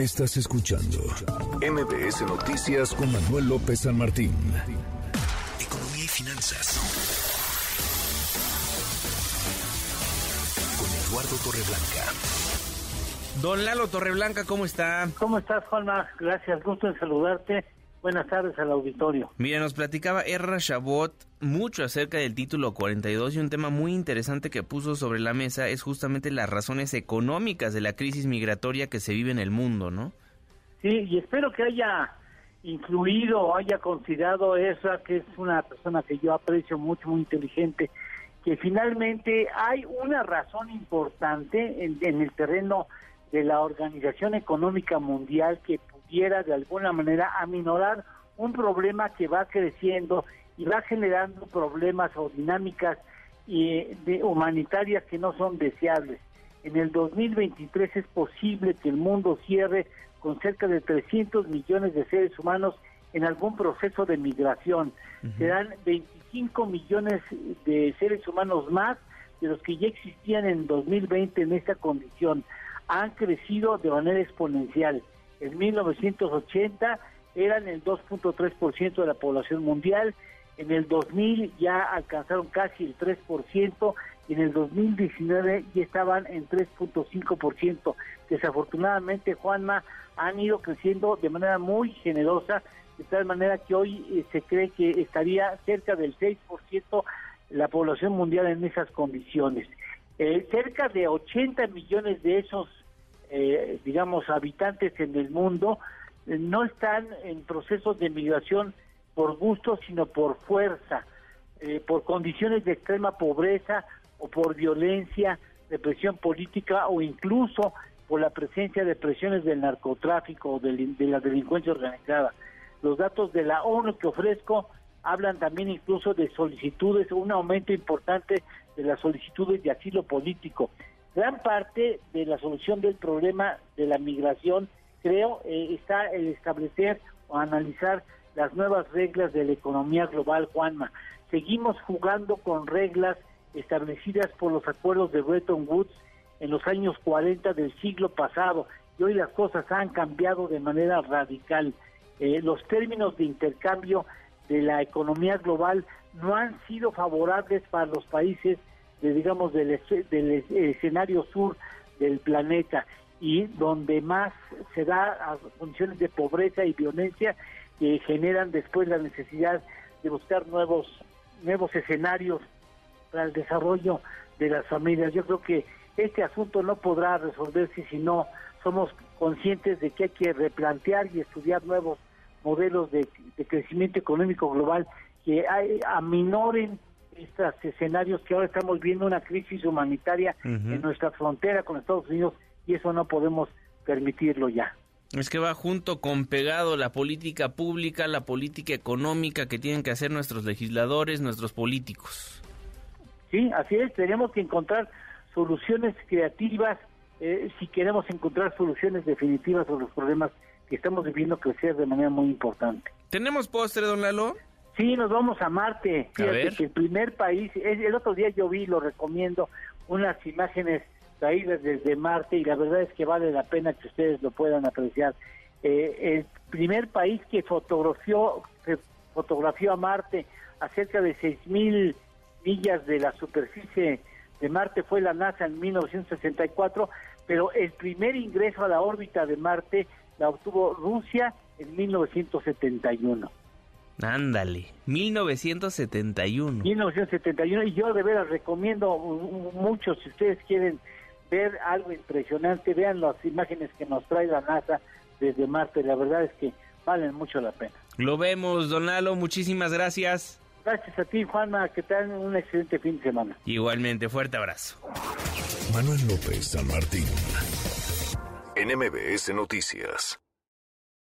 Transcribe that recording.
Estás escuchando MBS Noticias con Manuel López San Martín. Economía y finanzas. Con Eduardo Torreblanca. Don Lalo Torreblanca, ¿cómo está? ¿Cómo estás, Juanma? Gracias, gusto en saludarte. Buenas tardes al auditorio. Mira, nos platicaba Erra Chabot mucho acerca del título 42 y un tema muy interesante que puso sobre la mesa es justamente las razones económicas de la crisis migratoria que se vive en el mundo, ¿no? Sí, y espero que haya incluido o haya considerado esa, que es una persona que yo aprecio mucho, muy inteligente, que finalmente hay una razón importante en, en el terreno de la Organización Económica Mundial que de alguna manera aminorar un problema que va creciendo y va generando problemas o dinámicas eh, de humanitarias que no son deseables. En el 2023 es posible que el mundo cierre con cerca de 300 millones de seres humanos en algún proceso de migración. Serán 25 millones de seres humanos más de los que ya existían en 2020 en esta condición. Han crecido de manera exponencial en 1980 eran el 2.3% de la población mundial, en el 2000 ya alcanzaron casi el 3% y en el 2019 ya estaban en 3.5%. Desafortunadamente, Juanma, han ido creciendo de manera muy generosa, de tal manera que hoy eh, se cree que estaría cerca del 6% la población mundial en esas condiciones. Eh, cerca de 80 millones de esos eh, digamos, habitantes en el mundo eh, no están en procesos de migración por gusto, sino por fuerza, eh, por condiciones de extrema pobreza o por violencia, represión política o incluso por la presencia de presiones del narcotráfico o de, de la delincuencia organizada. Los datos de la ONU que ofrezco hablan también incluso de solicitudes, un aumento importante de las solicitudes de asilo político. Gran parte de la solución del problema de la migración, creo, eh, está el establecer o analizar las nuevas reglas de la economía global, Juanma. Seguimos jugando con reglas establecidas por los acuerdos de Bretton Woods en los años 40 del siglo pasado y hoy las cosas han cambiado de manera radical. Eh, los términos de intercambio de la economía global no han sido favorables para los países de, digamos, del, escenario sur del planeta y donde más se da a condiciones de pobreza y violencia que generan después la necesidad de buscar nuevos nuevos escenarios para el desarrollo de las familias. Yo creo que este asunto no podrá resolverse si no somos conscientes de que hay que replantear y estudiar nuevos modelos de, de crecimiento económico global que hay, aminoren estos escenarios que ahora estamos viendo una crisis humanitaria en nuestra frontera con Estados Unidos y eso no podemos permitirlo ya. Es que va junto con pegado la política pública, la política económica que tienen que hacer nuestros legisladores, nuestros políticos. Sí, así es, tenemos que encontrar soluciones creativas eh, si queremos encontrar soluciones definitivas a los problemas que estamos viviendo crecer de manera muy importante. ¿Tenemos postre, don Lalo? Sí, nos vamos a Marte. Fíjate que el primer país, el otro día yo vi, lo recomiendo, unas imágenes traídas desde Marte y la verdad es que vale la pena que ustedes lo puedan apreciar. Eh, el primer país que fotografió, que fotografió a Marte a cerca de 6.000 millas de la superficie de Marte fue la NASA en 1964, pero el primer ingreso a la órbita de Marte la obtuvo Rusia en 1971. Ándale, 1971. 1971 y yo de veras recomiendo mucho si ustedes quieren ver algo impresionante, vean las imágenes que nos trae la NASA desde Marte, la verdad es que valen mucho la pena. Lo vemos, Donalo, muchísimas gracias. Gracias a ti, Juanma, que tengan un excelente fin de semana. Igualmente, fuerte abrazo. Manuel López San Martín, NMBS Noticias.